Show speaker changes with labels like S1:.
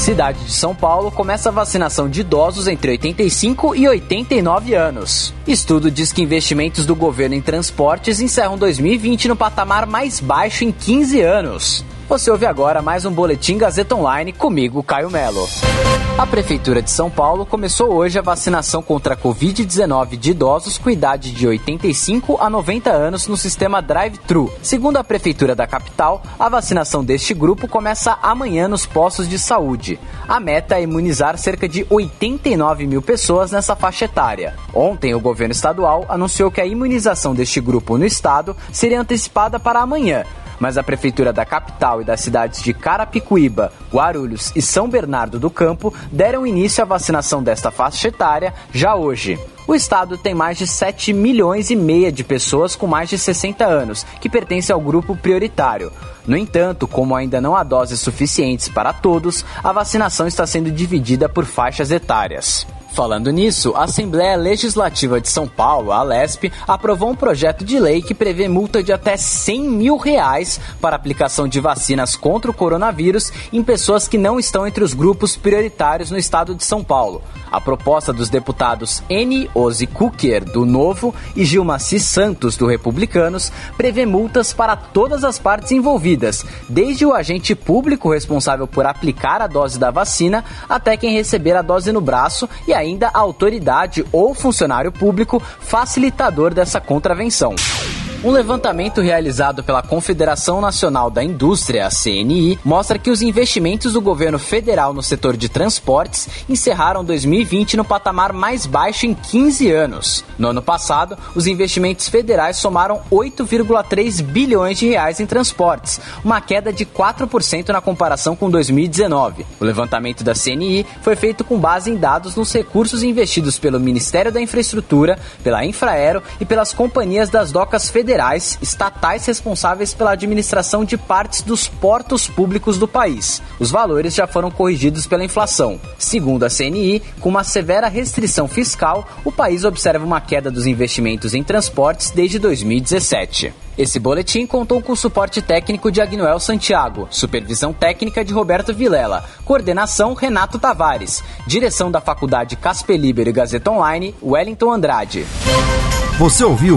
S1: Cidade de São Paulo começa a vacinação de idosos entre 85 e 89 anos. Estudo diz que investimentos do governo em transportes encerram 2020 no patamar mais baixo em 15 anos. Você ouve agora mais um Boletim Gazeta Online comigo, Caio Melo. A Prefeitura de São Paulo começou hoje a vacinação contra a Covid-19 de idosos com idade de 85 a 90 anos no sistema Drive-Thru. Segundo a Prefeitura da capital, a vacinação deste grupo começa amanhã nos postos de saúde. A meta é imunizar cerca de 89 mil pessoas nessa faixa etária. Ontem, o governo estadual anunciou que a imunização deste grupo no estado seria antecipada para amanhã, mas a prefeitura da capital e das cidades de Carapicuíba, Guarulhos e São Bernardo do Campo deram início à vacinação desta faixa etária já hoje. O estado tem mais de 7 milhões e meia de pessoas com mais de 60 anos, que pertencem ao grupo prioritário. No entanto, como ainda não há doses suficientes para todos, a vacinação está sendo dividida por faixas etárias. Falando nisso, a Assembleia Legislativa de São Paulo, a Alesp, aprovou um projeto de lei que prevê multa de até 100 mil reais para aplicação de vacinas contra o coronavírus em pessoas que não estão entre os grupos prioritários no estado de São Paulo. A proposta dos deputados N. Ozi Kuker, do Novo, e Gilmaci Santos, do Republicanos, prevê multas para todas as partes envolvidas, desde o agente público responsável por aplicar a dose da vacina até quem receber a dose no braço e ainda a autoridade ou funcionário público facilitador dessa contravenção. Um levantamento realizado pela Confederação Nacional da Indústria, CNI, mostra que os investimentos do governo federal no setor de transportes encerraram 2020 no patamar mais baixo em 15 anos. No ano passado, os investimentos federais somaram 8,3 bilhões de reais em transportes, uma queda de 4% na comparação com 2019. O levantamento da CNI foi feito com base em dados nos recursos investidos pelo Ministério da Infraestrutura, pela Infraero e pelas companhias das docas federais federais, estatais responsáveis pela administração de partes dos portos públicos do país. Os valores já foram corrigidos pela inflação. Segundo a CNI, com uma severa restrição fiscal, o país observa uma queda dos investimentos em transportes desde 2017. Esse boletim contou com o suporte técnico de Agnoel Santiago, supervisão técnica de Roberto Vilela, coordenação Renato Tavares, direção da Faculdade Casper Liber e Gazeta Online, Wellington Andrade.
S2: Você ouviu